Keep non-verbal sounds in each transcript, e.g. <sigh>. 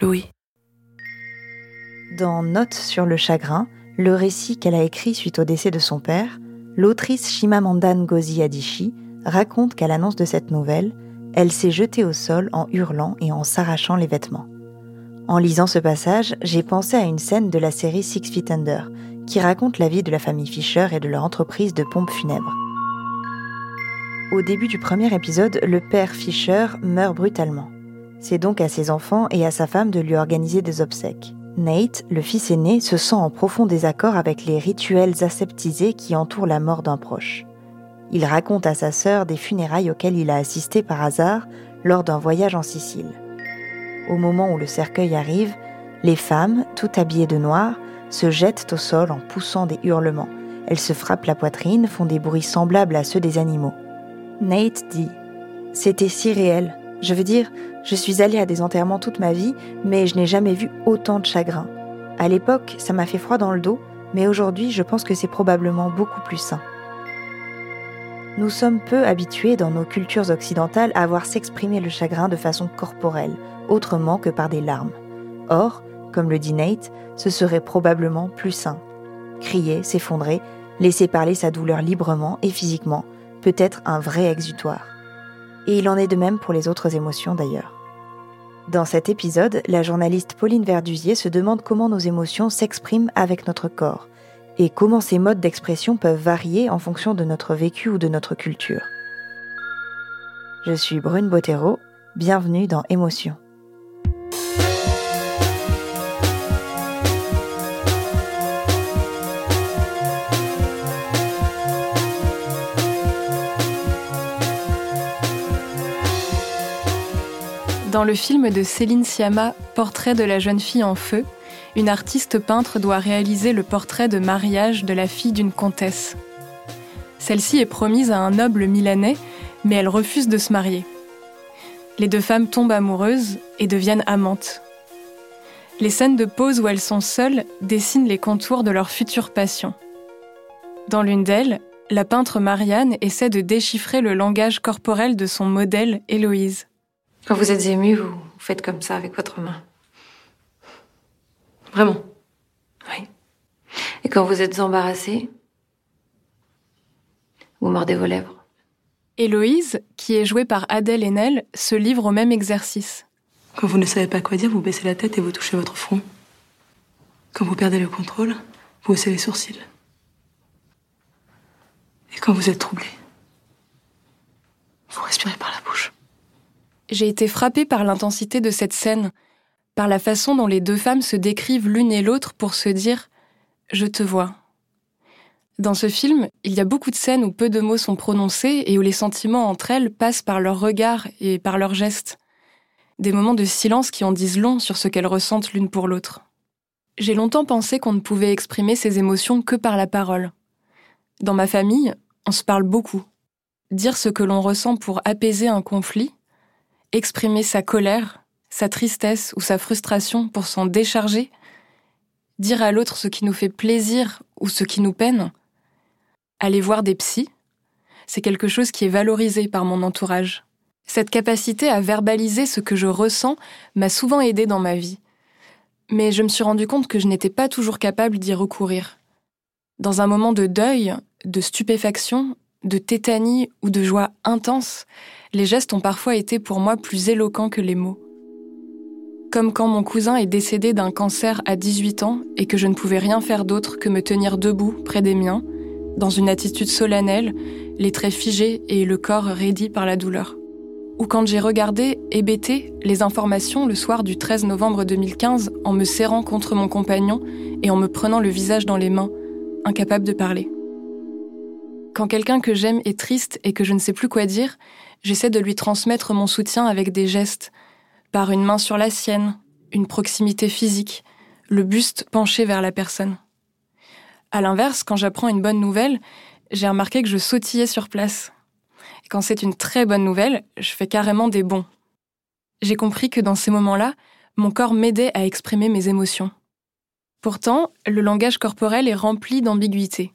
Louis. Dans Notes sur le chagrin, le récit qu'elle a écrit suite au décès de son père, l'autrice Shimamanda Ngozi Adichie raconte qu'à l'annonce de cette nouvelle, elle s'est jetée au sol en hurlant et en s'arrachant les vêtements. En lisant ce passage, j'ai pensé à une scène de la série Six Feet Under, qui raconte la vie de la famille Fisher et de leur entreprise de pompes funèbres. Au début du premier épisode, le père Fisher meurt brutalement. C'est donc à ses enfants et à sa femme de lui organiser des obsèques. Nate, le fils aîné, se sent en profond désaccord avec les rituels aseptisés qui entourent la mort d'un proche. Il raconte à sa sœur des funérailles auxquelles il a assisté par hasard lors d'un voyage en Sicile. Au moment où le cercueil arrive, les femmes, toutes habillées de noir, se jettent au sol en poussant des hurlements. Elles se frappent la poitrine, font des bruits semblables à ceux des animaux. Nate dit C'était si réel. Je veux dire, je suis allée à des enterrements toute ma vie, mais je n'ai jamais vu autant de chagrin. À l'époque, ça m'a fait froid dans le dos, mais aujourd'hui, je pense que c'est probablement beaucoup plus sain. Nous sommes peu habitués dans nos cultures occidentales à voir s'exprimer le chagrin de façon corporelle, autrement que par des larmes. Or, comme le dit Nate, ce serait probablement plus sain. Crier, s'effondrer, laisser parler sa douleur librement et physiquement, peut être un vrai exutoire. Et il en est de même pour les autres émotions d'ailleurs. Dans cet épisode, la journaliste Pauline Verdusier se demande comment nos émotions s'expriment avec notre corps et comment ces modes d'expression peuvent varier en fonction de notre vécu ou de notre culture. Je suis Brune Bottero, bienvenue dans Émotion. Dans le film de Céline Sciamma, Portrait de la jeune fille en feu, une artiste peintre doit réaliser le portrait de mariage de la fille d'une comtesse. Celle-ci est promise à un noble milanais, mais elle refuse de se marier. Les deux femmes tombent amoureuses et deviennent amantes. Les scènes de pause où elles sont seules dessinent les contours de leur future passion. Dans l'une d'elles, la peintre Marianne essaie de déchiffrer le langage corporel de son modèle Héloïse. Quand vous êtes ému, vous faites comme ça avec votre main. Vraiment. Oui. Et quand vous êtes embarrassé, vous mordez vos lèvres. Héloïse, qui est jouée par Adèle Haenel, se livre au même exercice. Quand vous ne savez pas quoi dire, vous baissez la tête et vous touchez votre front. Quand vous perdez le contrôle, vous haussez les sourcils. Et quand vous êtes troublé, vous respirez par la. J'ai été frappée par l'intensité de cette scène, par la façon dont les deux femmes se décrivent l'une et l'autre pour se dire ⁇ Je te vois ⁇ Dans ce film, il y a beaucoup de scènes où peu de mots sont prononcés et où les sentiments entre elles passent par leurs regards et par leurs gestes. Des moments de silence qui en disent long sur ce qu'elles ressentent l'une pour l'autre. J'ai longtemps pensé qu'on ne pouvait exprimer ses émotions que par la parole. Dans ma famille, on se parle beaucoup. Dire ce que l'on ressent pour apaiser un conflit, exprimer sa colère, sa tristesse ou sa frustration pour s'en décharger, dire à l'autre ce qui nous fait plaisir ou ce qui nous peine, aller voir des psys, c'est quelque chose qui est valorisé par mon entourage. Cette capacité à verbaliser ce que je ressens m'a souvent aidé dans ma vie. Mais je me suis rendu compte que je n'étais pas toujours capable d'y recourir. Dans un moment de deuil, de stupéfaction, de tétanie ou de joie intense, les gestes ont parfois été pour moi plus éloquents que les mots. Comme quand mon cousin est décédé d'un cancer à 18 ans et que je ne pouvais rien faire d'autre que me tenir debout près des miens, dans une attitude solennelle, les traits figés et le corps raidi par la douleur. Ou quand j'ai regardé, hébété, les informations le soir du 13 novembre 2015 en me serrant contre mon compagnon et en me prenant le visage dans les mains, incapable de parler. Quand quelqu'un que j'aime est triste et que je ne sais plus quoi dire, j'essaie de lui transmettre mon soutien avec des gestes, par une main sur la sienne, une proximité physique, le buste penché vers la personne. À l'inverse, quand j'apprends une bonne nouvelle, j'ai remarqué que je sautillais sur place. quand c'est une très bonne nouvelle, je fais carrément des bons. J'ai compris que dans ces moments-là, mon corps m'aidait à exprimer mes émotions. Pourtant, le langage corporel est rempli d'ambiguïté.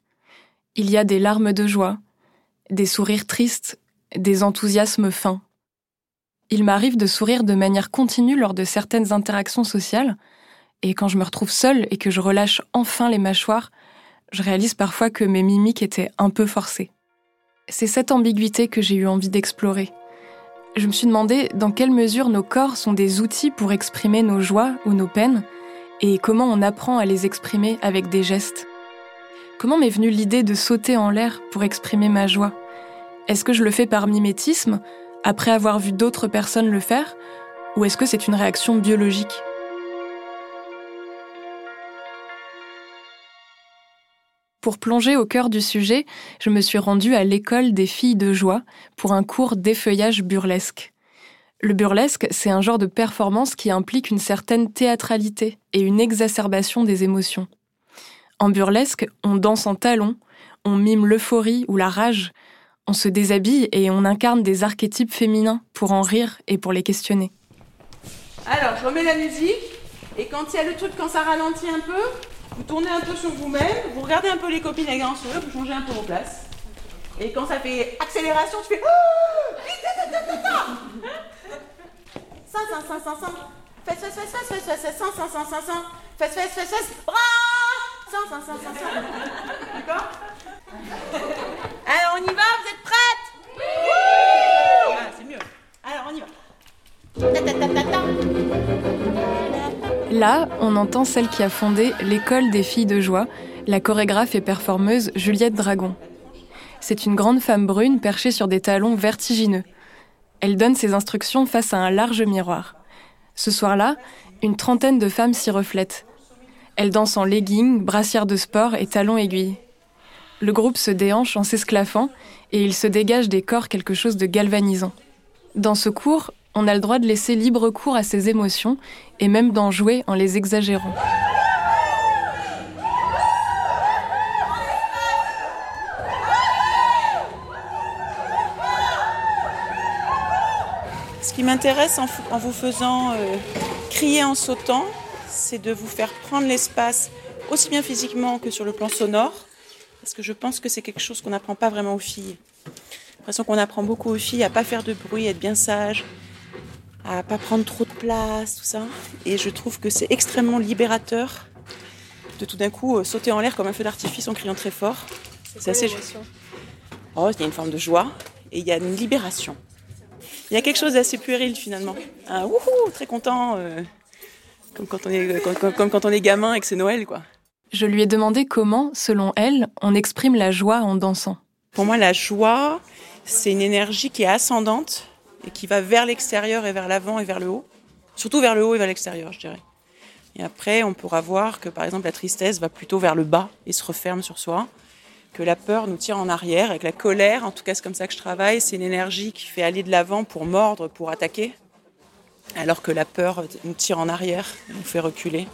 Il y a des larmes de joie, des sourires tristes, des enthousiasmes fins. Il m'arrive de sourire de manière continue lors de certaines interactions sociales, et quand je me retrouve seule et que je relâche enfin les mâchoires, je réalise parfois que mes mimiques étaient un peu forcées. C'est cette ambiguïté que j'ai eu envie d'explorer. Je me suis demandé dans quelle mesure nos corps sont des outils pour exprimer nos joies ou nos peines, et comment on apprend à les exprimer avec des gestes. Comment m'est venue l'idée de sauter en l'air pour exprimer ma joie? Est-ce que je le fais par mimétisme, après avoir vu d'autres personnes le faire, ou est-ce que c'est une réaction biologique? Pour plonger au cœur du sujet, je me suis rendue à l'école des filles de joie pour un cours d'effeuillage burlesque. Le burlesque, c'est un genre de performance qui implique une certaine théâtralité et une exacerbation des émotions. En burlesque, on danse en talons, on mime l'euphorie ou la rage, on se déshabille et on incarne des archétypes féminins pour en rire et pour les questionner. Alors, je remets la musique, et quand il y a le truc, quand ça ralentit un peu, vous tournez un peu sur vous-même, vous regardez un peu les copines avec un sourire, vous changez un peu vos places. Et quand ça fait accélération, tu fais oh Ça, ça, ça, ça, ça. Fesse, fesse, fesse, fesse, fesse, fesse, ça, ça, ça, ça, ça. Fesse, fesse, fesse, fesse. Bras Ça, ça, ça, ça, ça. D'accord Alors, on y va Vous êtes prêtes Oui Ah, c'est mieux. Alors, on y va. Là, on entend celle qui a fondé l'école des filles de joie, la chorégraphe et performeuse Juliette Dragon. C'est une grande femme brune perchée sur des talons vertigineux. Elle donne ses instructions face à un large miroir. Ce soir-là, une trentaine de femmes s'y reflètent. Elles dansent en leggings, brassières de sport et talons aiguilles. Le groupe se déhanche en s'esclaffant et il se dégage des corps quelque chose de galvanisant. Dans ce cours, on a le droit de laisser libre cours à ses émotions et même d'en jouer en les exagérant. Qui m'intéresse en, vous faisant euh, crier en sautant, c'est de vous faire prendre l'espace aussi bien physiquement que sur le plan sonore, parce que je pense que c'est quelque chose qu'on n'apprend pas vraiment aux filles. J'ai l'impression qu'on apprend beaucoup aux filles à pas faire de bruit, être bien sage, à pas prendre trop de place, tout ça. Et je trouve que c'est extrêmement libérateur de tout d'un coup euh, sauter en l'air comme un feu d'artifice en criant très fort. C'est assez. Oh, il y a une forme de joie et il y a une libération. Il y a quelque chose d'assez puéril finalement. Un wouhou, très content, euh, comme, quand on est, comme, quand on est gamin et que c'est Noël, quoi. Je lui ai demandé comment, selon elle, on exprime la joie en dansant. Pour moi, la joie, c'est une énergie qui est ascendante et qui va vers l'extérieur et vers l'avant et vers le haut. Surtout vers le haut et vers l'extérieur, je dirais. Et après, on pourra voir que par exemple la tristesse va plutôt vers le bas et se referme sur soi, que la peur nous tire en arrière que la colère, en tout cas c'est comme ça que je travaille, c'est une énergie qui fait aller de l'avant pour mordre, pour attaquer, alors que la peur nous tire en arrière, nous fait reculer.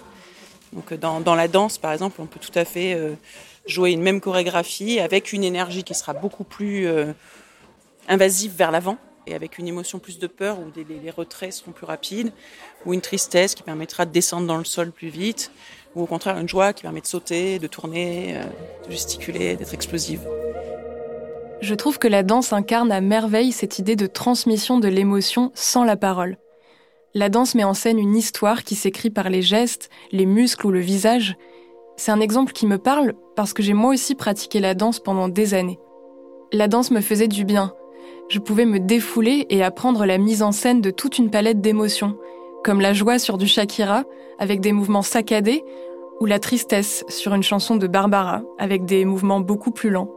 Donc dans, dans la danse, par exemple, on peut tout à fait euh, jouer une même chorégraphie avec une énergie qui sera beaucoup plus euh, invasive vers l'avant et avec une émotion plus de peur où les, retraits seront plus rapides, ou une tristesse qui permettra de descendre dans le sol plus vite, ou au contraire une joie qui permet de sauter, de tourner, euh, de gesticuler, d'être explosive. Je trouve que la danse incarne à merveille cette idée de transmission de l'émotion sans la parole. La danse met en scène une histoire qui s'écrit par les gestes, les muscles ou le visage. C'est un exemple qui me parle parce que j'ai moi aussi pratiqué la danse pendant des années. La danse me faisait du bien. Je pouvais me défouler et apprendre la mise en scène de toute une palette d'émotions, comme la joie sur du Shakira, avec des mouvements saccadés, ou la tristesse sur une chanson de Barbara, avec des mouvements beaucoup plus lents.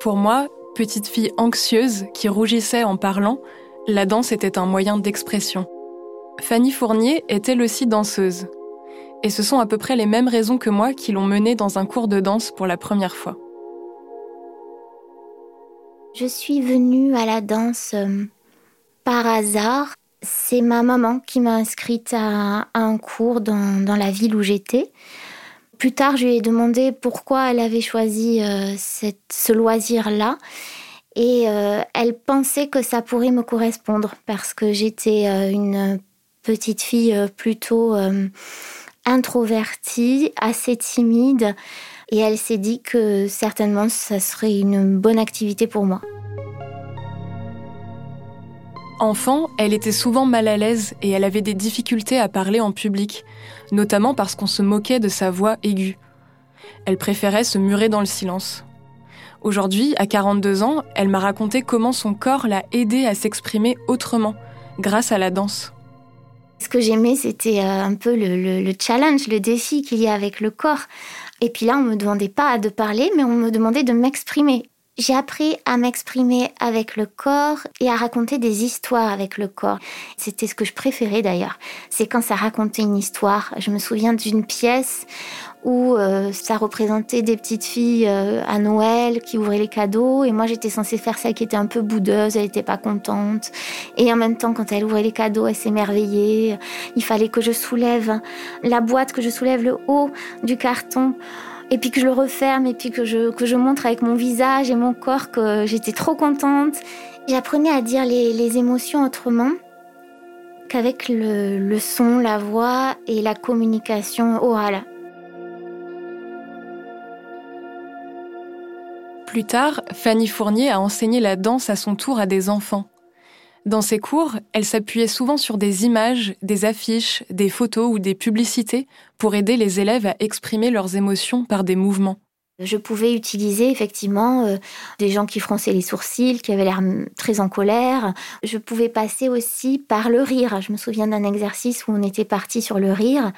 Pour moi, petite fille anxieuse qui rougissait en parlant, la danse était un moyen d'expression. Fanny Fournier est elle aussi danseuse. Et ce sont à peu près les mêmes raisons que moi qui l'ont menée dans un cours de danse pour la première fois. Je suis venue à la danse euh, par hasard. C'est ma maman qui m'a inscrite à, un cours dans, la ville où j'étais. Plus tard, je lui ai demandé pourquoi elle avait choisi euh, ce loisir-là. Et euh, elle pensait que ça pourrait me correspondre parce que j'étais une petite fille plutôt introvertie, assez timide. Et elle s'est dit que certainement ça serait une bonne activité pour moi. Enfant, elle était souvent mal à l'aise et elle avait des difficultés à parler en public, notamment parce qu'on se moquait de sa voix aiguë. Elle préférait se murer dans le silence. Aujourd'hui, à 42 ans, elle m'a raconté comment son corps l'a aidée à s'exprimer autrement, grâce à la danse. Ce que j'aimais, c'était euh, un peu le, challenge, le défi qu'il y a avec le corps. Et puis là, on me demandait pas de parler, mais on me demandait de m'exprimer. J'ai appris à m'exprimer avec le corps et à raconter des histoires avec le corps. C'était ce que je préférais d'ailleurs. C'est quand ça racontait une histoire. Je me souviens d'une pièce où euh, ça représentait des petites filles euh, à Noël qui ouvraient les cadeaux et moi j'étais censée faire celle qui était un peu boudeuse, elle n'était pas contente et en même temps quand elle ouvrait les cadeaux elle s'émerveillait. Il fallait que je soulève la boîte, que je soulève le haut du carton et puis que je le referme et puis que je, que je montre avec mon visage et mon corps que j'étais trop contente. J'apprenais à dire les, les émotions autrement qu'avec le, le son, la voix et la communication orale. Plus tard, Fanny Fournier a enseigné la danse à son tour à des enfants. Dans ses cours, elle s'appuyait souvent sur des images, des affiches, des photos ou des publicités pour aider les élèves à exprimer leurs émotions par des mouvements. Je pouvais utiliser effectivement euh, des gens qui fronçaient les sourcils, qui avaient l'air très en colère. Je pouvais passer aussi par le rire. Je me souviens d'un exercice où on était parti sur le rire.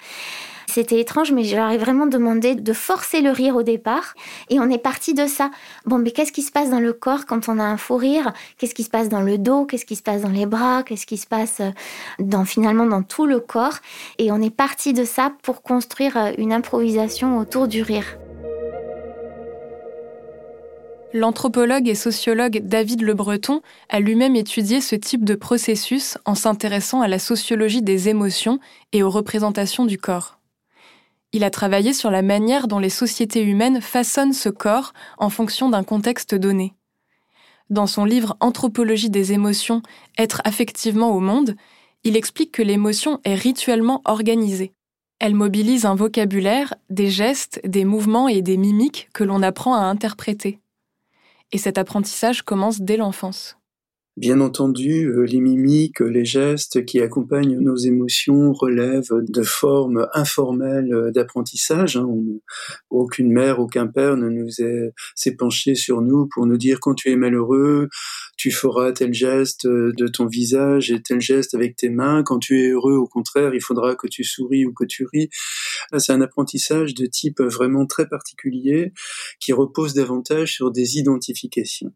C'était étrange, mais je leur ai vraiment demandé de forcer le rire au départ. Et on est parti de ça. Bon, mais qu'est-ce qui se passe dans le corps quand on a un faux rire? Qu'est-ce qui se passe dans le dos? Qu'est-ce qui se passe dans les bras? Qu'est-ce qui se passe euh, dans, finalement dans tout le corps? Et on est parti de ça pour construire euh, une improvisation autour du rire. L'anthropologue et sociologue David Le Breton a lui-même étudié ce type de processus en s'intéressant à la sociologie des émotions et aux représentations du corps. Il a travaillé sur la manière dont les sociétés humaines façonnent ce corps en fonction d'un contexte donné. Dans son livre Anthropologie des émotions, Être affectivement au monde, il explique que l'émotion est rituellement organisée. Elle mobilise un vocabulaire, des gestes, des mouvements et des mimiques que l'on apprend à interpréter. Et cet apprentissage commence dès l'enfance. Bien entendu, euh, les mimiques, les gestes qui accompagnent nos émotions relèvent de formes informelles d'apprentissage. Hein. Aucune mère, aucun père ne nous s'est penché sur nous pour nous dire quand tu es malheureux, tu feras tel geste de ton visage et tel geste avec tes mains. Quand tu es heureux, au contraire, il faudra que tu souris ou que tu ris. C'est un apprentissage de type vraiment très particulier qui repose davantage sur des identifications,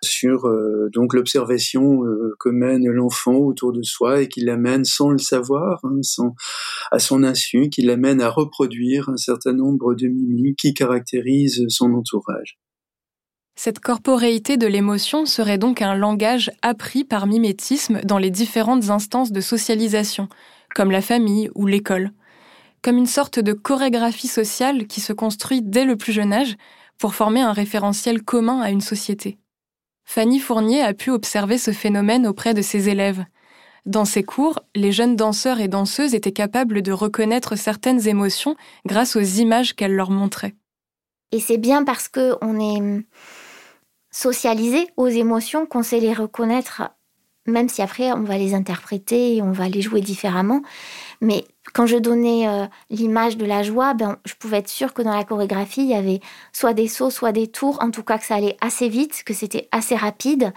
sur euh, donc l'observation euh, que mène l'enfant autour de soi et qui l'amène sans le savoir, hein, sans, à son insu, qui l'amène à reproduire un certain nombre de mimiques qui caractérisent son entourage. Cette corporéité de l'émotion serait donc un langage appris par mimétisme dans les différentes instances de socialisation, comme la famille ou l'école, comme une sorte de chorégraphie sociale qui se construit dès le plus jeune âge pour former un référentiel commun à une société. Fanny Fournier a pu observer ce phénomène auprès de ses élèves. Dans ses cours, les jeunes danseurs et danseuses étaient capables de reconnaître certaines émotions grâce aux images qu'elle leur montrait. Et c'est bien parce que on est socialiser aux émotions, qu'on sait les reconnaître, même si après on va les interpréter et on va les jouer différemment. Mais quand je donnais euh, l'image de la joie, ben, je pouvais être sûre que dans la chorégraphie, il y avait soit des sauts, soit des tours, en tout cas que ça allait assez vite, que c'était assez rapide,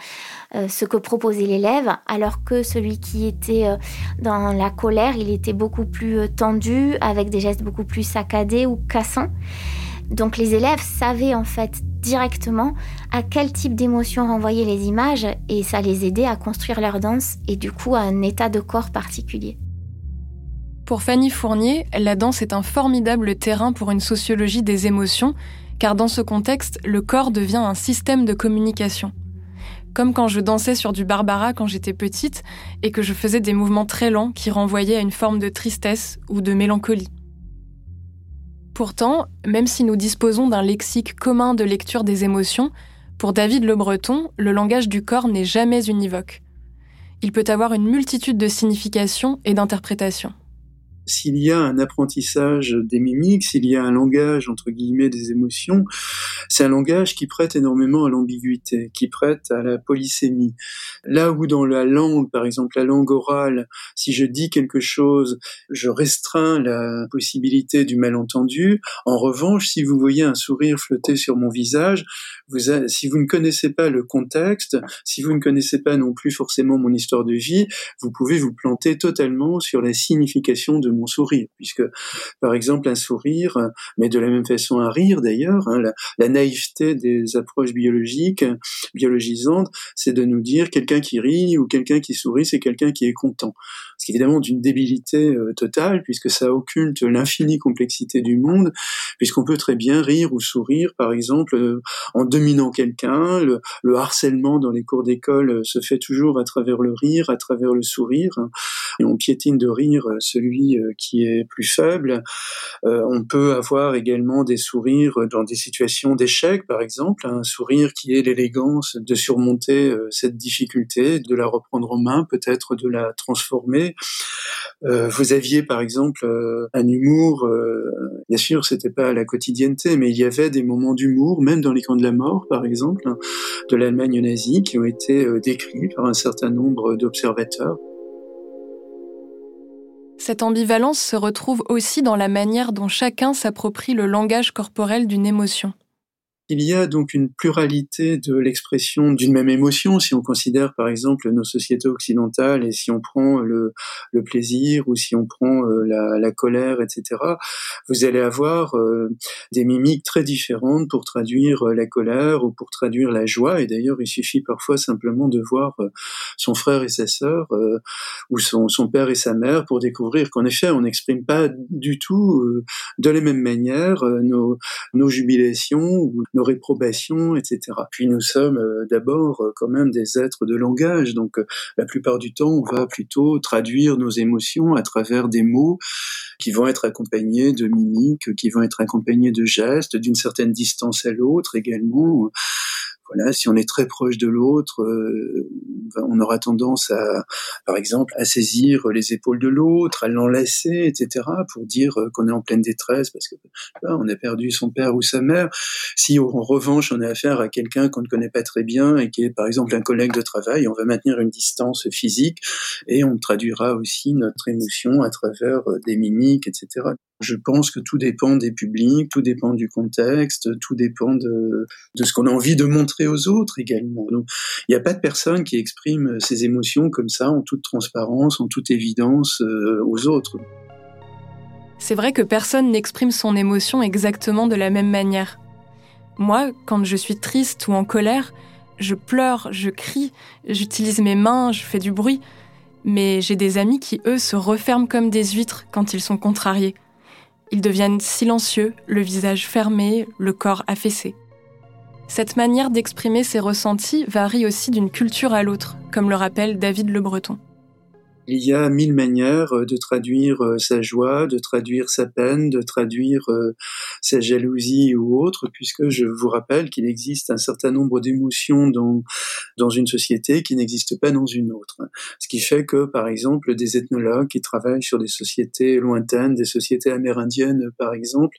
euh, ce que proposait l'élève, alors que celui qui était euh, dans la colère, il était beaucoup plus tendu, avec des gestes beaucoup plus saccadés ou cassants. Donc les élèves savaient en fait directement à quel type d'émotion renvoyer les images et ça les aidait à construire leur danse et du coup à un état de corps particulier. Pour Fanny Fournier, la danse est un formidable terrain pour une sociologie des émotions, car dans ce contexte, le corps devient un système de communication. Comme quand je dansais sur du Barbara quand j'étais petite et que je faisais des mouvements très lents qui renvoyaient à une forme de tristesse ou de mélancolie. Pourtant, même si nous disposons d'un lexique commun de lecture des émotions, pour David Le Breton, le langage du corps n'est jamais univoque. Il peut avoir une multitude de significations et d'interprétations s'il y a un apprentissage des mimiques, s'il y a un langage entre guillemets des émotions, c'est un langage qui prête énormément à l'ambiguïté, qui prête à la polysémie. Là où dans la langue, par exemple la langue orale, si je dis quelque chose, je restreins la possibilité du malentendu. En revanche, si vous voyez un sourire flotter sur mon visage, vous si vous ne connaissez pas le contexte, si vous ne connaissez pas non plus forcément mon histoire de vie, vous pouvez vous planter totalement sur la signification de mon sourire, puisque par exemple un sourire, mais de la même façon un rire d'ailleurs, hein, la, naïveté des approches biologiques, biologisantes, c'est de nous dire quelqu'un qui rit ou quelqu'un qui sourit, c'est quelqu'un qui est content. Ce évidemment d'une débilité euh, totale, puisque ça occulte l'infinie complexité du monde, puisqu'on peut très bien rire ou sourire, par exemple, euh, en dominant quelqu'un. Le, le harcèlement dans les cours d'école euh, se fait toujours à travers le rire, à travers le sourire, hein, on piétine de rire celui euh, qui est plus faible. Euh, on peut avoir également des sourires dans des situations d'échec, par exemple, un sourire qui est l'élégance de surmonter euh, cette difficulté, de la reprendre en main, peut-être de la transformer. vous aviez par exemple un humour, bien sûr, c'était pas la quotidienneté, mais il y avait des moments d'humour, même dans les camps de la mort, par exemple, de l'Allemagne nazie, qui ont été décrits par un certain nombre d'observateurs. Cette ambivalence se retrouve aussi dans la manière dont chacun s'approprie le langage corporel d'une émotion. Il y a donc une pluralité de l'expression d'une même émotion, si on considère par exemple nos sociétés occidentales et si on prend le, le plaisir ou si on prend euh, la, la, colère, etc. Vous allez avoir euh, des mimiques très différentes pour traduire euh, la colère ou pour traduire la joie. Et d'ailleurs, il suffit parfois simplement de voir son frère et sa sœur ou son, son, père et sa mère pour découvrir qu'en effet, on n'exprime pas du tout de la même manière nos, nos jubilations ou nos réprobations, etc. Puis nous sommes euh, d'abord euh, quand même des êtres de langage, donc euh, la plupart du temps, on va plutôt traduire nos émotions à travers des mots qui vont être accompagnés de mimiques, qui vont être accompagnés de gestes, d'une certaine distance à l'autre également si on est très proche de l'autre, euh, on aura tendance à, par exemple, à saisir les épaules de l'autre, à l'enlacer, etc., pour dire euh, qu'on est en pleine détresse parce que on a perdu son père ou sa mère. Si en revanche on a affaire à quelqu'un qu'on ne connaît pas très bien et qui est par exemple un collègue de travail, on va maintenir une distance physique et on traduira aussi notre émotion à travers euh, des mimiques, etc. Je pense que tout dépend des publics, tout dépend du contexte, tout dépend de ce qu'on a envie de montrer aux autres également. Il n'y a pas de personne qui exprime ses émotions comme ça, en toute transparence, en toute évidence euh, aux autres. C'est vrai que personne n'exprime son émotion exactement de la même manière. Moi, quand je suis triste ou en colère, je pleure, je crie, j'utilise mes mains, je fais du bruit. Mais j'ai des amis qui, eux, se referment comme des huîtres quand ils sont contrariés. Ils deviennent silencieux, le visage fermé, le corps affaissé. Cette manière d'exprimer ses ressentis varie aussi d'une culture à l'autre, comme le rappelle David Le Breton. Il y a mille manières euh, de traduire euh, sa joie, de traduire sa peine, de traduire euh, sa jalousie ou autre, puisque je vous rappelle qu'il existe un certain nombre d'émotions dans, dans une société qui n'existent pas dans une autre. Ce qui fait que, par exemple, des ethnologues qui travaillent sur des sociétés lointaines, des sociétés amérindiennes, par exemple,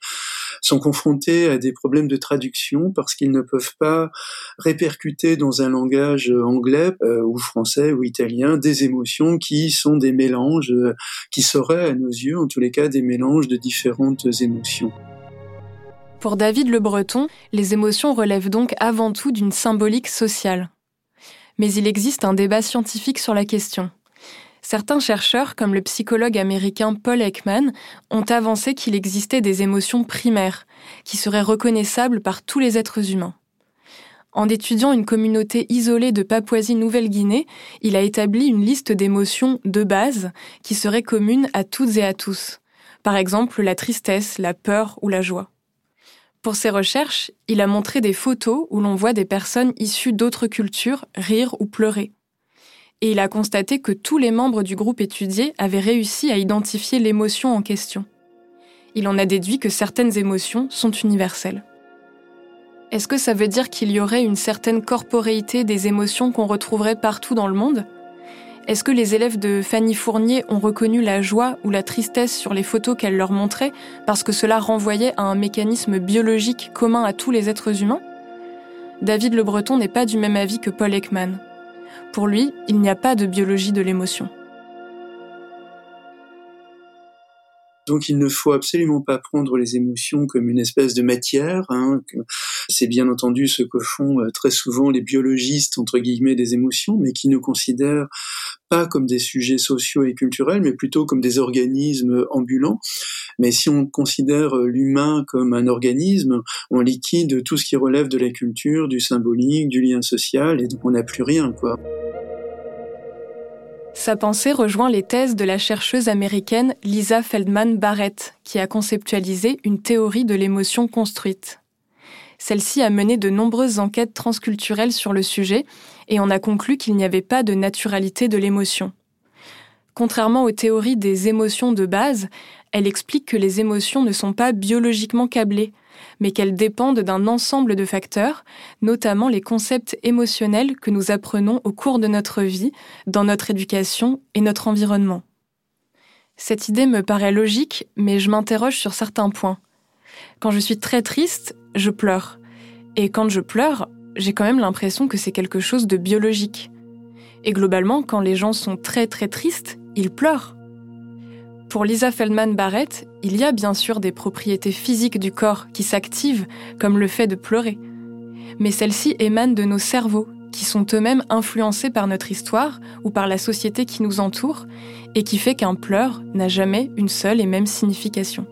sont confrontés à des problèmes de traduction parce qu'ils ne peuvent pas répercuter dans un langage anglais euh, ou français ou italien des émotions qui sont des mélanges, euh, qui seraient à nos yeux en tous les cas des mélanges de différentes émotions. Pour David Le Breton, les émotions relèvent donc avant tout d'une symbolique sociale. Mais il existe un débat scientifique sur la question. Certains chercheurs, comme le psychologue américain Paul Ekman, ont avancé qu'il existait des émotions primaires, qui seraient reconnaissables par tous les êtres humains. En étudiant une communauté isolée de Papouasie-Nouvelle-Guinée, il a établi une liste d'émotions de base qui seraient communes à toutes et à tous. Par exemple, la tristesse, la peur ou la joie. Pour ses recherches, il a montré des photos où l'on voit des personnes issues d'autres cultures rire ou pleurer et il a constaté que tous les membres du groupe étudié avaient réussi à identifier l'émotion en question. Il en a déduit que certaines émotions sont universelles. Est-ce que ça veut dire qu'il y aurait une certaine corporéité des émotions qu'on retrouverait partout dans le monde? Est-ce que les élèves de Fanny Fournier ont reconnu la joie ou la tristesse sur les photos qu'elle leur montrait parce que cela renvoyait à un mécanisme biologique commun à tous les êtres humains? David Le Breton n'est pas du même avis que Paul Ekman. Pour lui, il n'y a pas de biologie de l'émotion. Donc il ne faut absolument pas prendre les émotions comme une espèce de matière. Hein, c'est bien entendu ce que font euh, très souvent les biologistes entre guillemets des émotions, mais qui ne considèrent pas comme des sujets sociaux et culturels, mais plutôt comme des organismes ambulants. Mais si on considère euh, l'humain comme un organisme, on liquide tout ce qui relève de la culture, du symbolique, du lien social, et donc on n'a plus rien, quoi. Sa pensée rejoint les thèses de la chercheuse américaine Lisa Feldman Barrett, qui a conceptualisé une théorie de l'émotion construite. Celle-ci a mené de nombreuses enquêtes transculturelles sur le sujet et on a conclu qu'il n'y avait pas de naturalité de l'émotion. Contrairement aux théories des émotions de base, elle explique que les émotions ne sont pas biologiquement câblées, mais qu'elles dépendent d'un ensemble de facteurs, notamment les concepts émotionnels que nous apprenons au cours de notre vie, dans notre éducation et notre environnement. Cette idée me paraît logique, mais je m'interroge sur certains points. Quand je suis très triste, je pleure. Et quand je pleure, j'ai quand même l'impression que c'est quelque chose de biologique. Et globalement, quand les gens sont très très tristes, ils pleurent. Pour Lisa Feldman Barrett, il y a bien sûr des propriétés physiques du corps qui s'activent, comme le fait de pleurer. Mais celles-ci émanent de nos cerveaux, qui sont eux-mêmes influencés par notre histoire ou par la société qui nous entoure, et qui fait qu'un pleur n'a jamais une seule et même signification.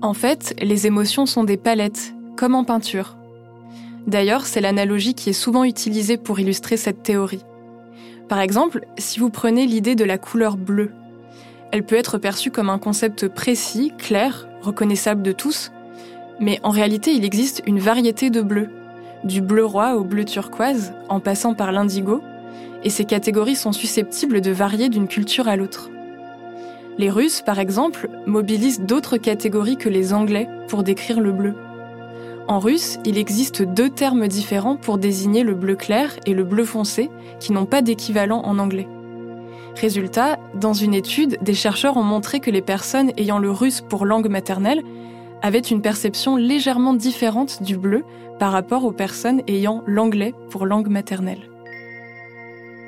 En fait, les émotions sont des palettes, comme en peinture. D'ailleurs, c'est l'analogie qui est souvent utilisée pour illustrer cette théorie. Par exemple, si vous prenez l'idée de la couleur bleue, elle peut être perçue comme un concept précis, clair, reconnaissable de tous, mais en réalité il existe une variété de bleus, du bleu roi au bleu turquoise, en passant par l'indigo, et ces catégories sont susceptibles de varier d'une culture à l'autre. Les Russes, par exemple, mobilisent d'autres catégories que les Anglais pour décrire le bleu. En russe, il existe deux termes différents pour désigner le bleu clair et le bleu foncé, qui n'ont pas d'équivalent en anglais. Résultat, dans une étude, des chercheurs ont montré que les personnes ayant le russe pour langue maternelle avaient une perception légèrement différente du bleu par rapport aux personnes ayant l'anglais pour langue maternelle.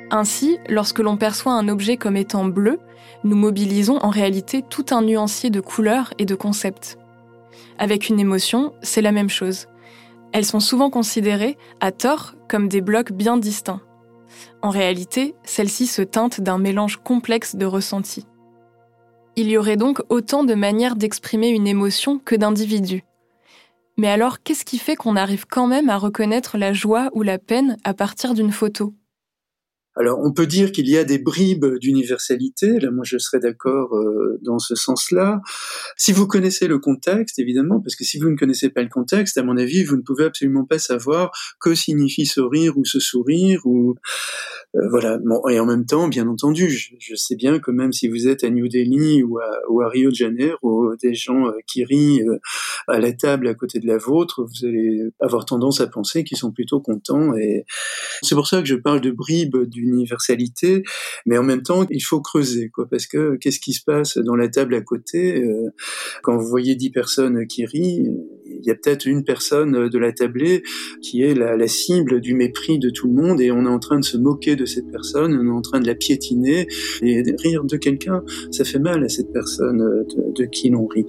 Ainsi, lorsque l'on perçoit un objet comme étant bleu, nous mobilisons en réalité tout un nuancier de couleurs et de concepts. Avec une émotion, c'est la même chose. Elles sont souvent considérées, à tort, comme des blocs bien distincts. En réalité, celle-ci se teinte d'un mélange complexe de ressentis. Il y aurait donc autant de manières d'exprimer une émotion que d'individus. Mais alors, qu'est-ce qui fait qu'on arrive quand même à reconnaître la joie ou la peine à partir d'une photo? Alors, on peut dire qu'il y a des bribes d'universalité. Là, moi, je serais d'accord euh, dans ce sens-là. Si vous connaissez le contexte, évidemment, parce que si vous ne connaissez pas le contexte, à mon avis, vous ne pouvez absolument pas savoir que signifie sourire ou se sourire. Ou Euh, voilà. Bon, et en même temps, bien entendu, je, sais bien que même si vous êtes à New Delhi ou à, ou à Rio de Janeiro, des gens euh, qui rient euh, à la table à côté de la vôtre, vous allez avoir tendance à penser qu'ils sont plutôt contents. Et c'est pour ça que je parle de bribes d'universalité, mais en même temps, il faut creuser, quoi, parce que qu'est-ce qui se passe dans la table à côté quand vous voyez dix personnes qui rient il y a peut-être une personne de la tablée qui est la, cible du mépris de tout le monde et on est en train de se moquer de cette personne, on est en train de la piétiner et rire de quelqu'un, ça fait mal à cette personne de, de qui l'on rit.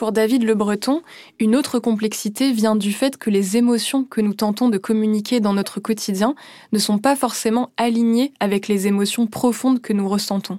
Pour David Le Breton, une autre complexité vient du fait que les émotions que nous tentons de communiquer dans notre quotidien ne sont pas forcément alignées avec les émotions profondes que nous ressentons.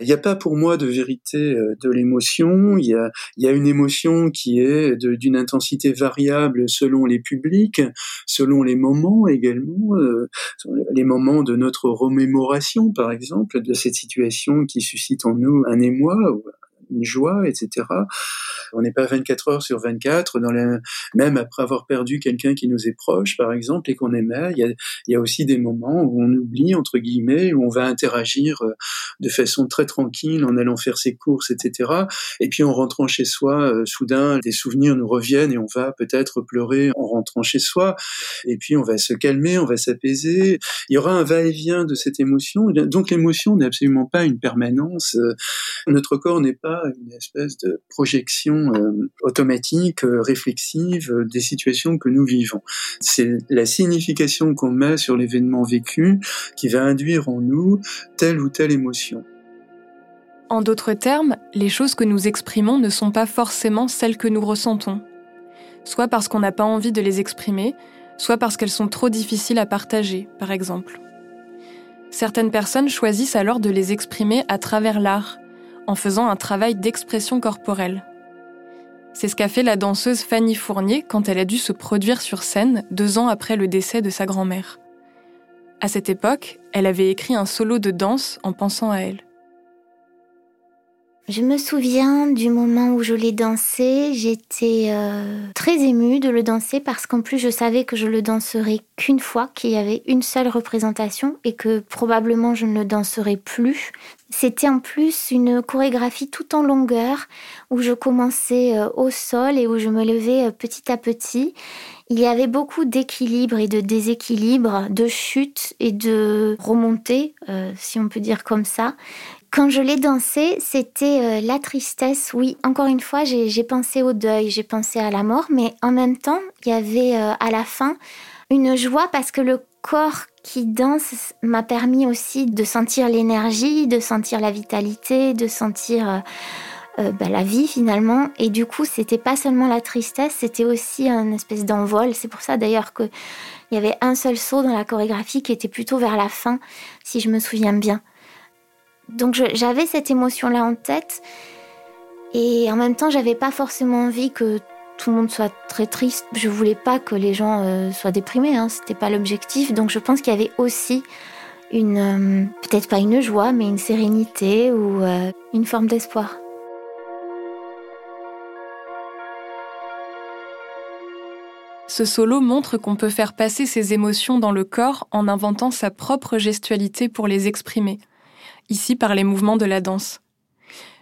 Il n'y a pas pour moi de vérité euh, de l'émotion. Il y a, y a une émotion qui est d'une intensité variable selon les publics, selon les moments également, euh, les moments de notre remémoration, par exemple, de cette situation qui suscite en nous un émoi une joie, etc. On n'est pas 24 heures sur 24, dans la, même après avoir perdu quelqu'un qui nous est proche, par exemple, et qu'on aimait. Il y, a, y a aussi des moments où on oublie, entre guillemets, où on va interagir euh, de façon très tranquille en allant faire ses courses, etc. Et puis en rentrant chez soi, euh, soudain, des souvenirs nous reviennent et on va peut-être pleurer en rentrant chez soi. Et puis on va se calmer, on va s'apaiser. Il y aura un va-et-vient de cette émotion. Donc l'émotion n'est absolument pas une permanence. Euh, notre corps n'est pas une espèce de projection euh, automatique, euh, réflexive euh, des situations que nous vivons. C'est la signification qu'on met sur l'événement vécu qui va induire en nous telle ou telle émotion. En d'autres termes, les choses que nous exprimons ne sont pas forcément celles que nous ressentons. Soit parce qu'on n'a pas envie de les exprimer, soit parce qu'elles sont trop difficiles à partager, par exemple. Certaines personnes choisissent alors de les exprimer à travers l'art, en faisant un travail d'expression corporelle. C'est ce qu'a fait la danseuse Fanny Fournier quand elle a dû se produire sur scène deux ans après le décès de sa grand-mère. À cette époque, elle avait écrit un solo de danse en pensant à elle. Je me souviens du moment où je l'ai dansé. J'étais euh, très émue de le danser parce qu'en plus je savais que je le danserais qu'une fois, qu'il y avait une seule représentation et que probablement je ne le danserais plus. C'était en plus une chorégraphie tout en longueur où je commençais euh, au sol et où je me levais euh, petit à petit. Il y avait beaucoup d'équilibre et de déséquilibre, de chute et de remontée, si on peut dire comme ça. Quand je l'ai dansé, c'était euh, la tristesse. Oui, encore une fois, j'ai pensé au deuil, j'ai pensé à la mort, mais en même temps, il y avait euh, à la fin une joie parce que le corps qui danse m'a permis aussi de sentir l'énergie, de sentir la vitalité, de sentir euh, bah, la vie finalement. Et du coup, c'était pas seulement la tristesse, c'était aussi un espèce d'envol. C'est pour ça d'ailleurs que il y avait un seul saut dans la chorégraphie qui était plutôt vers la fin, si je me souviens bien. Donc j'avais cette émotion-là en tête. Et en même temps, j'avais pas forcément envie que tout le monde soit très triste. Je voulais pas que les gens euh, soient déprimés. Hein. C'était pas l'objectif. Donc je pense qu'il y avait aussi une, euh, peut-être pas une joie, mais une sérénité ou euh, une forme d'espoir. Ce solo montre qu'on peut faire passer ses émotions dans le corps en inventant sa propre gestualité pour les exprimer ici par les mouvements de la danse.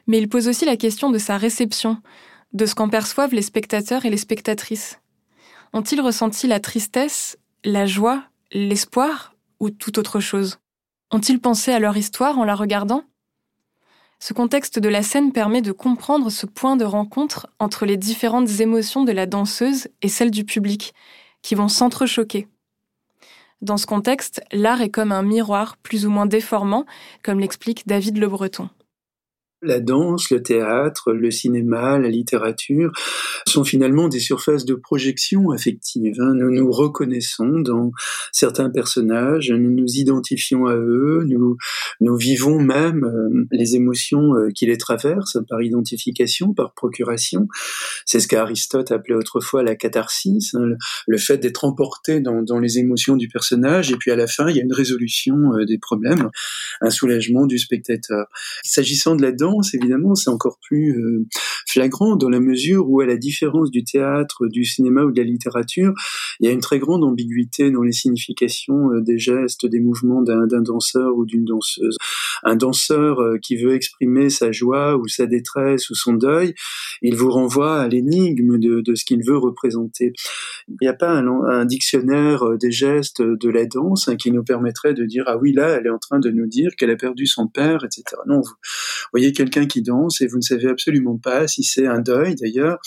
Mais il pose aussi la question de sa réception, de ce qu'en perçoivent les spectateurs et les spectatrices. Ont-ils ressenti la tristesse, la joie, l'espoir ou toute autre chose? Ont-ils pensé à leur histoire en la regardant? Ce contexte de la scène permet de comprendre ce point de rencontre entre les différentes émotions de la danseuse et celles du public, qui vont s'entrechoquer. Dans ce contexte, l'art est comme un miroir plus ou moins déformant, comme l'explique David Le Breton. La danse, le théâtre, le cinéma, la littérature sont finalement des surfaces de projection affective. Hein. Nous nous reconnaissons dans certains personnages, nous nous identifions à eux, nous, vivons même euh, les émotions euh, qui les traversent par identification, par procuration. C'est ce qu'Aristote appelait autrefois la catharsis, hein, le, fait d'être emporté dans, dans, les émotions du personnage, et puis à la fin, il y a une résolution euh, des problèmes, un soulagement du spectateur. S'agissant de la danse, évidemment, c'est encore plus euh, flagrant dans la mesure où, à la différence du théâtre, du cinéma ou de la littérature, il y a une très grande ambiguïté dans les significations euh, des gestes, des mouvements d'un danseur ou d'une danseuse. Un danseur euh, qui veut exprimer sa joie ou sa détresse ou son deuil, il vous renvoie à l'énigme de, ce qu'il veut représenter. Il n'y a pas un, dictionnaire des gestes de la danse hein, qui nous permettrait de dire ah oui là elle est en train de nous dire qu'elle a perdu son père, etc. Non, vous voyez quelqu'un qui danse et vous ne savez absolument pas si c'est un deuil d'ailleurs,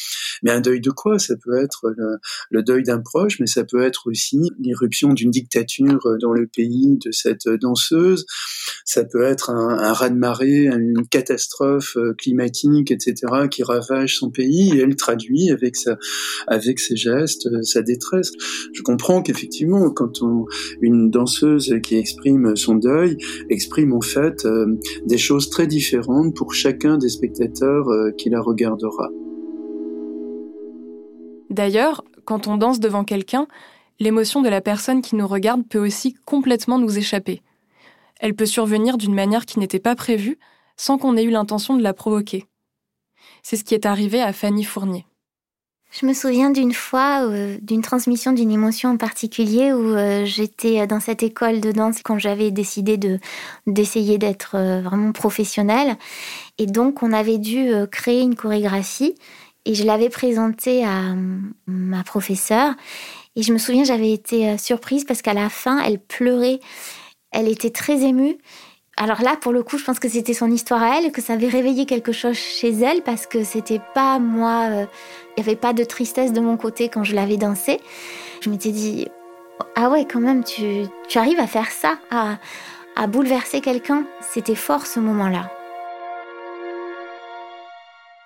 mais un deuil de quoi? Ça peut être le, deuil d'un proche, mais ça peut être aussi l'irruption d'une dictature dans le pays de cette danseuse, ça peut être un, un raz-de-marée, une catastrophe climatique, etc., qui ravage son pays et elle traduit avec sa, avec ses gestes sa détresse. Je comprends qu'effectivement, quand une danseuse qui exprime son deuil exprime en fait euh, des choses très différentes chacun des spectateurs euh, qui la regardera. D'ailleurs, quand on danse devant quelqu'un, l'émotion de la personne qui nous regarde peut aussi complètement nous échapper. Elle peut survenir d'une manière qui n'était pas prévue, sans qu'on ait eu l'intention de la provoquer. C'est ce qui est arrivé à Fanny Fournier. Je me souviens d'une fois, euh, d'une transmission d'une émotion en particulier où euh, j'étais dans cette école de danse quand j'avais décidé de d'essayer d'être euh, vraiment professionnelle. Et donc, on avait dû créer une chorégraphie et je l'avais présentée à ma professeure. Et je me souviens, j'avais été surprise parce qu'à la fin, elle pleurait. Elle était très émue. Alors là, pour le coup, je pense que c'était son histoire à elle, que ça avait réveillé quelque chose chez elle parce que c'était pas moi. Il n'y avait pas de tristesse de mon côté quand je l'avais dansé. Je m'étais dit, ah ouais, quand même, tu, tu arrives à faire ça, à, à bouleverser quelqu'un. C'était fort ce moment-là.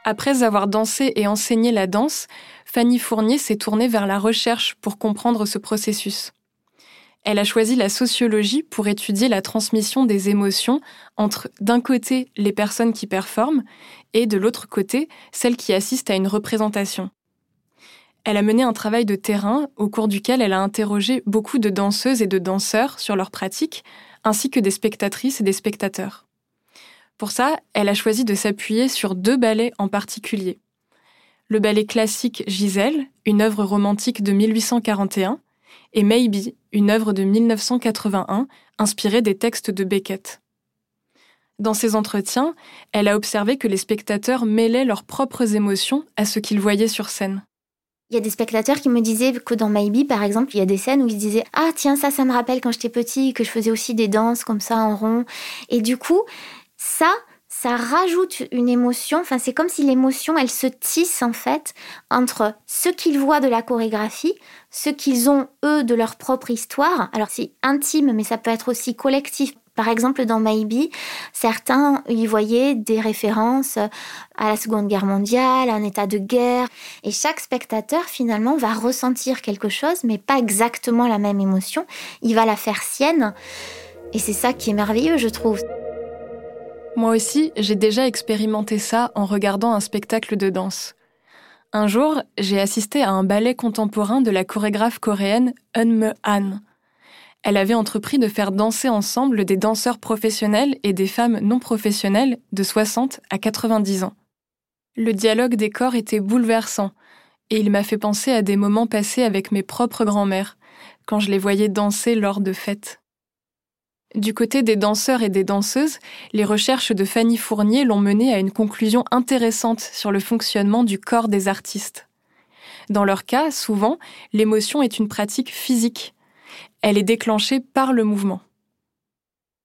Après avoir dansé et enseigné la danse, Fanny Fournier s'est tournée vers la recherche pour comprendre ce processus. Elle a choisi la sociologie pour étudier la transmission des émotions entre d'un côté les personnes qui performent et de l'autre côté celles qui assistent à une représentation. Elle a mené un travail de terrain au cours duquel elle a interrogé beaucoup de danseuses et de danseurs sur leurs pratiques, ainsi que des spectatrices et des spectateurs. Pour ça, elle a choisi de s'appuyer sur deux ballets en particulier. Le ballet classique Gisèle, une œuvre romantique de 1841, et Maybe, une œuvre de 1981 inspirée des textes de Beckett. Dans ses entretiens, elle a observé que les spectateurs mêlaient leurs propres émotions à ce qu'ils voyaient sur scène. Il y a des spectateurs qui me disaient que dans Maybe, par exemple, il y a des scènes où ils disaient Ah, tiens, ça, ça me rappelle quand j'étais petit, que je faisais aussi des danses comme ça en rond. Et du coup, ça, ça rajoute une émotion. Enfin, c'est comme si l'émotion, elle se tisse en fait entre ce qu'ils voient de la chorégraphie, ce qu'ils ont eux de leur propre histoire. Alors c'est intime, mais ça peut être aussi collectif. Par exemple, dans Maybe, certains y voyaient des références à la Seconde Guerre mondiale, à un état de guerre. Et chaque spectateur, finalement, va ressentir quelque chose, mais pas exactement la même émotion. Il va la faire sienne. Et c'est ça qui est merveilleux, je trouve. Moi aussi, j'ai déjà expérimenté ça en regardant un spectacle de danse. Un jour, j'ai assisté à un ballet contemporain de la chorégraphe coréenne Eunme Han. Elle avait entrepris de faire danser ensemble des danseurs professionnels et des femmes non professionnelles de 60 à 90 ans. Le dialogue des corps était bouleversant, et il m'a fait penser à des moments passés avec mes propres grands-mères, quand je les voyais danser lors de fêtes. Du côté des danseurs et des danseuses, les recherches de Fanny Fournier l'ont mené à une conclusion intéressante sur le fonctionnement du corps des artistes. Dans leur cas, souvent, l'émotion est une pratique physique. Elle est déclenchée par le mouvement.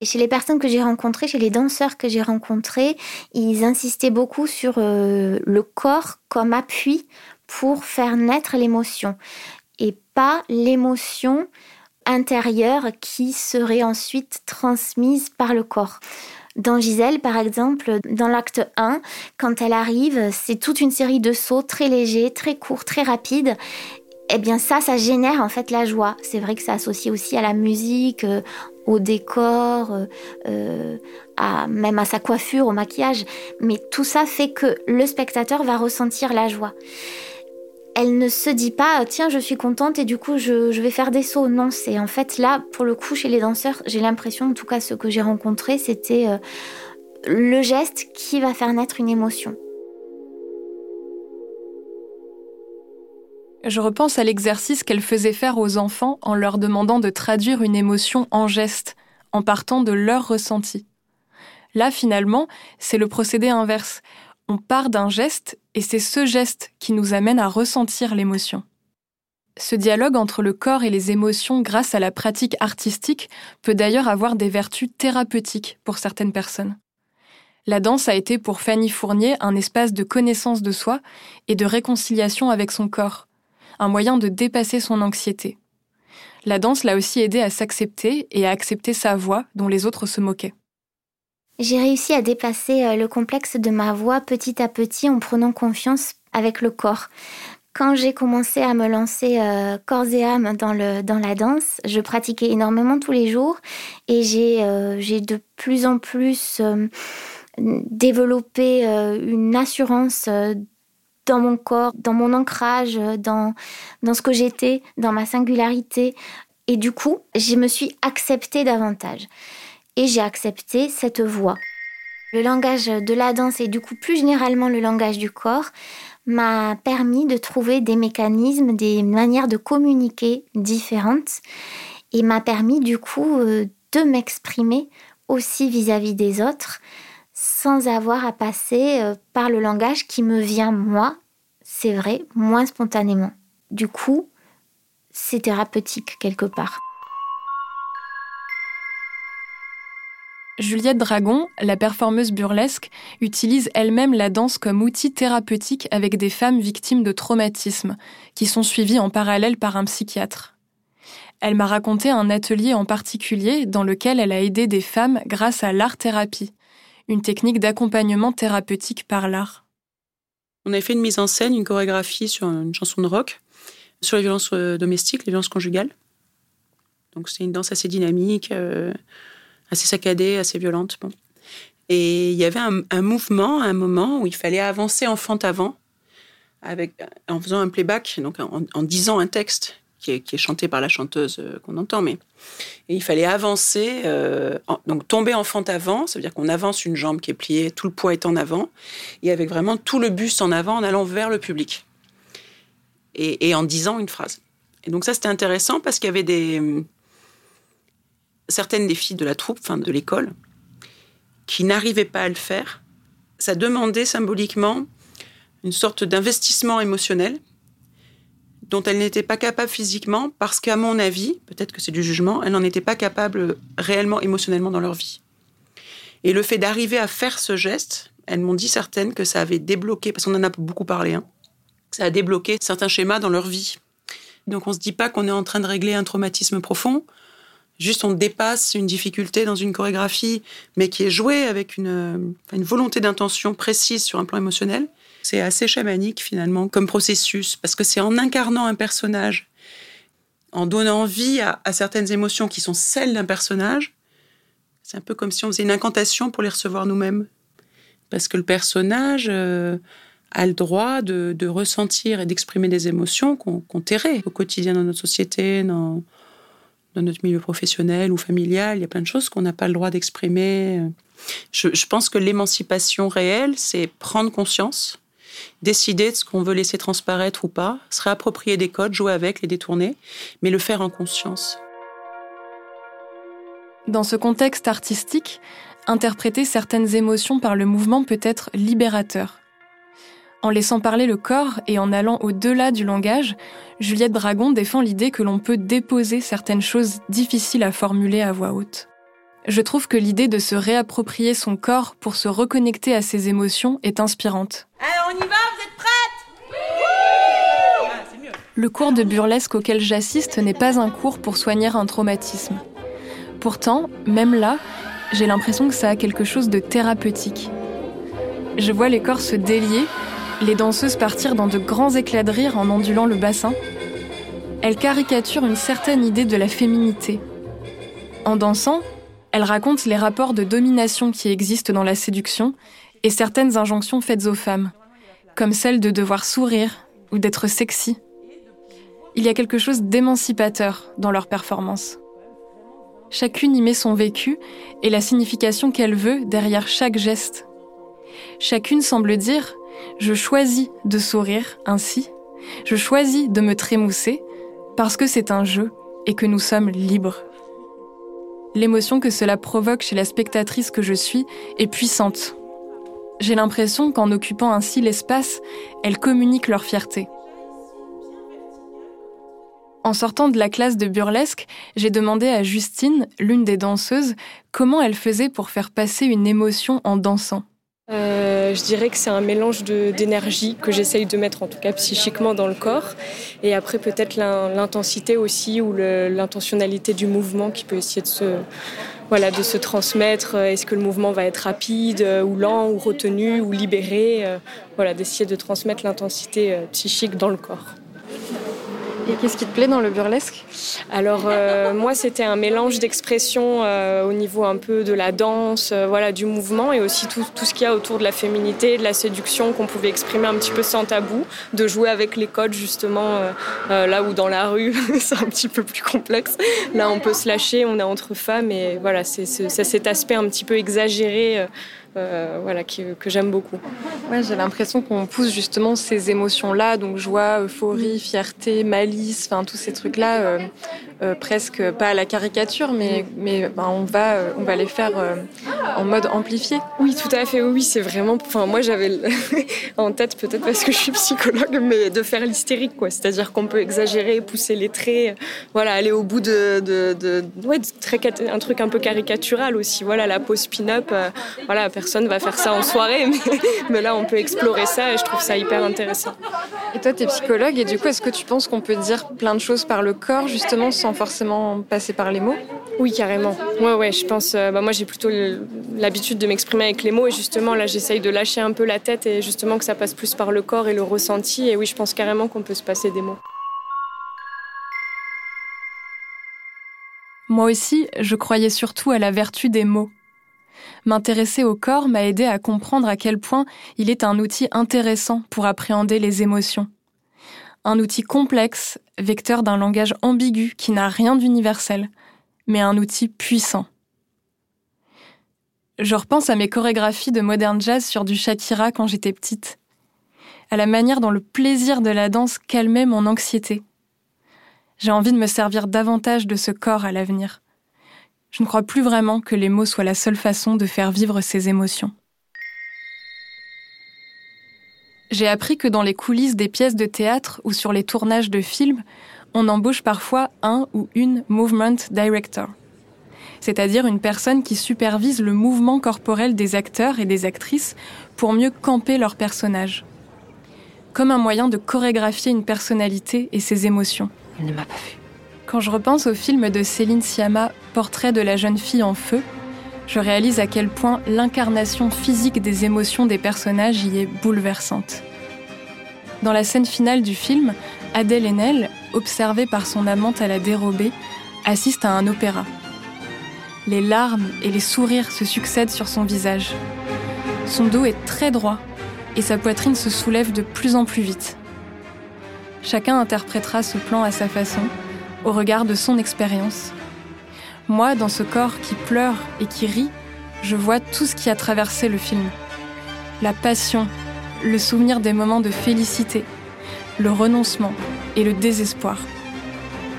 Chez les personnes que j'ai rencontrées, chez les danseurs que j'ai rencontrés, ils insistaient beaucoup sur euh, le corps comme appui pour faire naître l'émotion et pas l'émotion intérieure qui serait ensuite transmise par le corps. Dans Gisèle, par exemple, dans l'acte 1, quand elle arrive, c'est toute une série de sauts très légers, très courts, très rapides. Eh bien ça, ça génère en fait la joie. C'est vrai que ça associe aussi à la musique, euh, au décor, euh, euh, à, même à sa coiffure, au maquillage. Mais tout ça fait que le spectateur va ressentir la joie elle ne se dit pas tiens je suis contente et du coup je, vais faire des sauts. Non, c'est en fait là pour le coup chez les danseurs, j'ai l'impression, en tout cas ce que j'ai rencontré, c'était euh, le geste qui va faire naître une émotion. Je repense à l'exercice qu'elle faisait faire aux enfants en leur demandant de traduire une émotion en geste, en partant de leur ressenti. Là, finalement, c'est le procédé inverse on part d'un geste et c'est ce geste qui nous amène à ressentir l'émotion. Ce dialogue entre le corps et les émotions grâce à la pratique artistique peut d'ailleurs avoir des vertus thérapeutiques pour certaines personnes. La danse a été pour Fanny Fournier un espace de connaissance de soi et de réconciliation avec son corps, un moyen de dépasser son anxiété. La danse l'a aussi aidé à s'accepter et à accepter sa voix dont les autres se moquaient. J'ai réussi à dépasser euh, le complexe de ma voix petit à petit en prenant confiance avec le corps. Quand j'ai commencé à me lancer euh, corps et âme dans, le, dans la danse, je pratiquais énormément tous les jours et j'ai euh, de plus en plus développé une assurance dans mon corps, dans mon ancrage, dans, dans ce que j'étais, dans ma singularité. Et du coup, je me suis acceptée davantage et j'ai accepté cette voix. Le langage de la danse et du coup plus généralement le langage du corps m'a permis de trouver des mécanismes, des manières de communiquer différentes et m'a permis du coup euh, de m'exprimer aussi vis-à-vis des autres sans avoir à passer euh, par le langage qui me vient moi, c'est vrai, moins spontanément. Du coup, c'est thérapeutique quelque part. Juliette Dragon, la performeuse burlesque, utilise elle-même la danse comme outil thérapeutique avec des femmes victimes de traumatismes, qui sont suivies en parallèle par un psychiatre. Elle m'a raconté un atelier en particulier dans lequel elle a aidé des femmes grâce à l'art-thérapie, une technique d'accompagnement thérapeutique par l'art. On avait fait une mise en scène, une chorégraphie sur une chanson de rock, sur les violences euh, domestiques, les violences conjugales. Donc c'est une danse assez dynamique. Euh, assez saccadée, assez violente. Bon. Et il y avait un, mouvement, un moment où il fallait avancer en fente avant, avec, en faisant un playback, donc en, disant un texte qui est, chanté par la chanteuse euh, qu'on entend, mais et il fallait avancer, euh, donc tomber en fente avant, ça veut dire qu'on avance une jambe qui est pliée, tout le poids est en avant, et avec vraiment tout le buste en avant en allant vers le public, et, et en disant une phrase. Et donc ça c'était intéressant parce qu'il y avait des, certaines des filles de la troupe, enfin de l'école, qui n'arrivaient pas à le faire, ça demandait symboliquement une sorte d'investissement émotionnel dont elles n'étaient pas capables physiquement parce qu'à mon avis, peut-être que c'est du jugement, elles n'en étaient pas capables réellement émotionnellement dans leur vie. Et le fait d'arriver à faire ce geste, elles m'ont dit certaines que ça avait débloqué, parce qu'on en a beaucoup parlé, hein, ça a débloqué certains schémas dans leur vie. Donc on ne se dit pas qu'on est en train de régler un traumatisme profond, Juste, on dépasse une difficulté dans une chorégraphie, mais qui est jouée avec une, une volonté d'intention précise sur un plan émotionnel. C'est assez chamanique, finalement, comme processus, parce que c'est en incarnant un personnage, en donnant vie à, certaines émotions qui sont celles d'un personnage, c'est un peu comme si on faisait une incantation pour les recevoir nous-mêmes. Parce que le personnage euh, a le droit de, ressentir et d'exprimer des émotions qu'on qu tairait au quotidien dans notre société, notre milieu professionnel ou familial. Il y a plein de choses qu'on n'a pas le droit d'exprimer. Je, pense que l'émancipation réelle, c'est prendre conscience, décider de ce qu'on veut laisser transparaître ou pas, se réapproprier des codes, jouer avec, les détourner, mais le faire en conscience. Dans ce contexte artistique, interpréter certaines émotions par le mouvement peut être libérateur. En laissant parler le corps et en allant au-delà du langage, Juliette Dragon défend l'idée que l'on peut déposer certaines choses difficiles à formuler à voix haute. Je trouve que l'idée de se réapproprier son corps pour se reconnecter à ses émotions est inspirante. Alors on y va, vous êtes prêtes? Oui Le cours de burlesque auquel j'assiste n'est pas un cours pour soigner un traumatisme. Pourtant, même là, j'ai l'impression que ça a quelque chose de thérapeutique. Je vois les corps se délier, les danseuses partir dans de grands éclats de rire en ondulant le bassin. Elles caricaturent une certaine idée de la féminité. En dansant, elles racontent les rapports de domination qui existent dans la séduction et certaines injonctions faites aux femmes, comme celle de devoir sourire ou d'être sexy. Il y a quelque chose d'émancipateur dans leur performance. Chacune y met son vécu et la signification qu'elle veut derrière chaque geste. Chacune semble dire ⁇ Je choisis de sourire ainsi, je choisis de me trémousser, parce que c'est un jeu et que nous sommes libres. L'émotion que cela provoque chez la spectatrice que je suis est puissante. J'ai l'impression qu'en occupant ainsi l'espace, elles communiquent leur fierté. En sortant de la classe de burlesque, j'ai demandé à Justine, l'une des danseuses, comment elle faisait pour faire passer une émotion en dansant. Euh, je dirais que c'est un mélange d'énergie que j'essaye de mettre en tout cas psychiquement dans le corps et après peut-être l'intensité aussi ou l'intentionnalité du mouvement qui peut essayer de se, voilà, de se transmettre. Est-ce que le mouvement va être rapide euh, ou lent ou retenu ou libéré? Euh, Voilà, d'essayer de transmettre l'intensité psychique dans le corps. Et qu'est-ce qui te plaît dans le burlesque? Alors euh, <laughs> moi c'était un mélange d'expressions euh, au niveau un peu de la danse, euh, voilà, du mouvement et aussi tout, tout ce qu'il y a autour de la féminité, de la séduction qu'on pouvait exprimer un petit peu sans tabou, de jouer avec les codes justement là où dans la rue <laughs> c'est un petit peu plus complexe. Là on peut se lâcher, on est entre femmes et voilà c'est cet aspect un petit peu exagéré euh, voilà, que j'aime beaucoup. Ouais, j'ai l'impression qu'on pousse justement ces émotions-là, donc joie, euphorie, fierté, malice, enfin tous ces trucs-là, euh, euh, presque pas à la caricature, mais, mais ben, on, va, on va les faire en mode amplifié. Oui, tout à fait. Oui, c'est vraiment. Enfin, moi, j'avais <laughs> en tête, peut-être parce que je suis psychologue, mais de faire l'hystérique, quoi. C'est-à-dire qu'on peut exagérer, pousser les traits, voilà, aller au bout de, de, de ouais, un truc un peu caricatural aussi. Voilà, la pose pin-up, voilà, personne va faire ça en soirée, <laughs> mais, là, on peut explorer ça et je trouve ça hyper intéressant. Et toi, tu es psychologue et du coup, est-ce que tu penses qu'on peut dire plein de choses par le corps, justement, sans forcément passer par les mots Oui, carrément. Ouais, ouais, je pense. Euh, bah, moi, j'ai plutôt l'habitude de m'exprimer avec les mots et justement, là, j'essaye de lâcher un peu la tête et justement que ça passe plus par le corps et le ressenti. Et oui, je pense carrément qu'on peut se passer des mots. Moi aussi, je croyais surtout à la vertu des mots. M'intéresser au corps m'a aidé à comprendre à quel point il est un outil intéressant pour appréhender les émotions. Un outil complexe, vecteur d'un langage ambigu qui n'a rien d'universel, mais un outil puissant. Je repense à mes chorégraphies de modern jazz sur du Shakira quand j'étais petite, à la manière dont le plaisir de la danse calmait mon anxiété. J'ai envie de me servir davantage de ce corps à l'avenir. Je ne crois plus vraiment que les mots soient la seule façon de faire vivre ces émotions. J'ai appris que dans les coulisses des pièces de théâtre ou sur les tournages de films, on embauche parfois un ou une movement director, c'est-à-dire une personne qui supervise le mouvement corporel des acteurs et des actrices pour mieux camper leur personnage, comme un moyen de chorégraphier une personnalité et ses émotions. Il ne m'a pas vu. Quand je repense au film de Céline Sciamma, Portrait de la jeune fille en feu, je réalise à quel point l'incarnation physique des émotions des personnages y est bouleversante. Dans la scène finale du film, Adèle Haenel, observée par son amante à la dérobée, assiste à un opéra. Les larmes et les sourires se succèdent sur son visage. Son dos est très droit et sa poitrine se soulève de plus en plus vite. Chacun interprétera ce plan à sa façon, au regard de son expérience. Moi, dans ce corps qui pleure et qui rit, je vois tout ce qui a traversé le film. La passion, le souvenir des moments de félicité, le renoncement et le désespoir.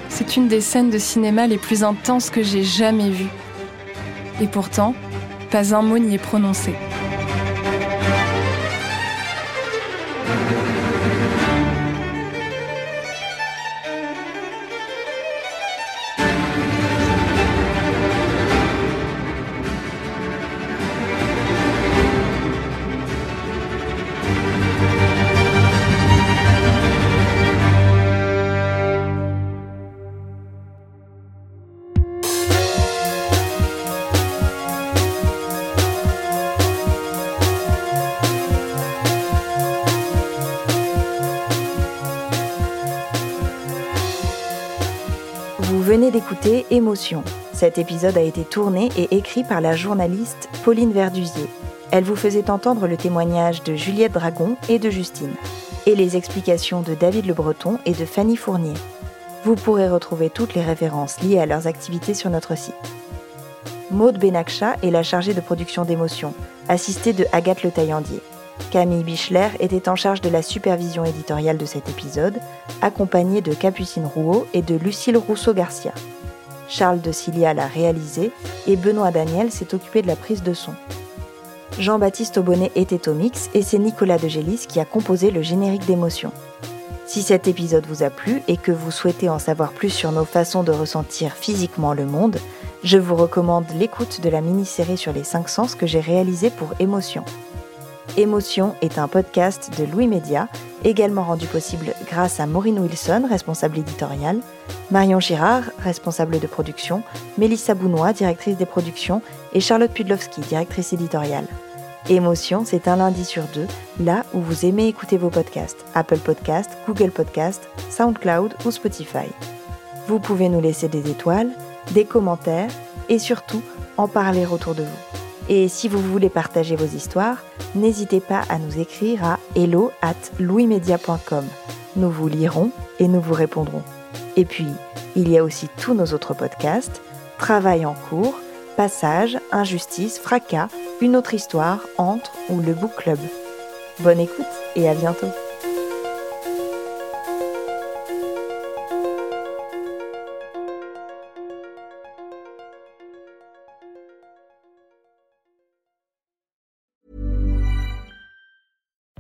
C'est une des scènes de cinéma les plus intenses que j'ai jamais vues. Et pourtant, pas un mot n'y est prononcé. Vous venez d'écouter Émotion. Cet épisode a été tourné et écrit par la journaliste Pauline Verdusier. Elle vous faisait entendre le témoignage de Juliette Dragon et de Justine, et les explications de David Le Breton et de Fanny Fournier. Vous pourrez retrouver toutes les références liées à leurs activités sur notre site. Maude Benakcha est la chargée de production d'émotion, assistée de Agathe Le Taillandier. Camille Bichler était en charge de la supervision éditoriale de cet épisode, accompagnée de Capucine Rouault et de Lucille Rousseau-Garcia. Charles de Cilia l'a réalisé et Benoît Daniel s'est occupé de la prise de son. Jean-Baptiste Aubonnet était au mix et c'est Nicolas de Gélis qui a composé le générique d'émotion. Si cet épisode vous a plu et que vous souhaitez en savoir plus sur nos façons de ressentir physiquement le monde, je vous recommande l'écoute de la mini-série sur les cinq sens que j'ai réalisée pour Émotion. Émotion est un podcast de Louis Média, également rendu possible grâce à Maureen Wilson, responsable éditoriale, Marion Girard, responsable de production, Mélissa Bounois, directrice des productions, et Charlotte Pudlowski, directrice éditoriale. Émotion, c'est un lundi sur deux, là où vous aimez écouter vos podcasts, Apple Podcasts, Google Podcasts, SoundCloud ou Spotify. Vous pouvez nous laisser des étoiles, des commentaires et surtout en parler autour de vous. Et si vous voulez partager vos histoires, n'hésitez pas à nous écrire à hello at louismedia.com. Nous vous lirons et nous vous répondrons. Et puis, il y a aussi tous nos autres podcasts, Travail en cours, Passage, Injustice, Fracas, Une autre histoire, Entre ou le Book Club. Bonne écoute et à bientôt.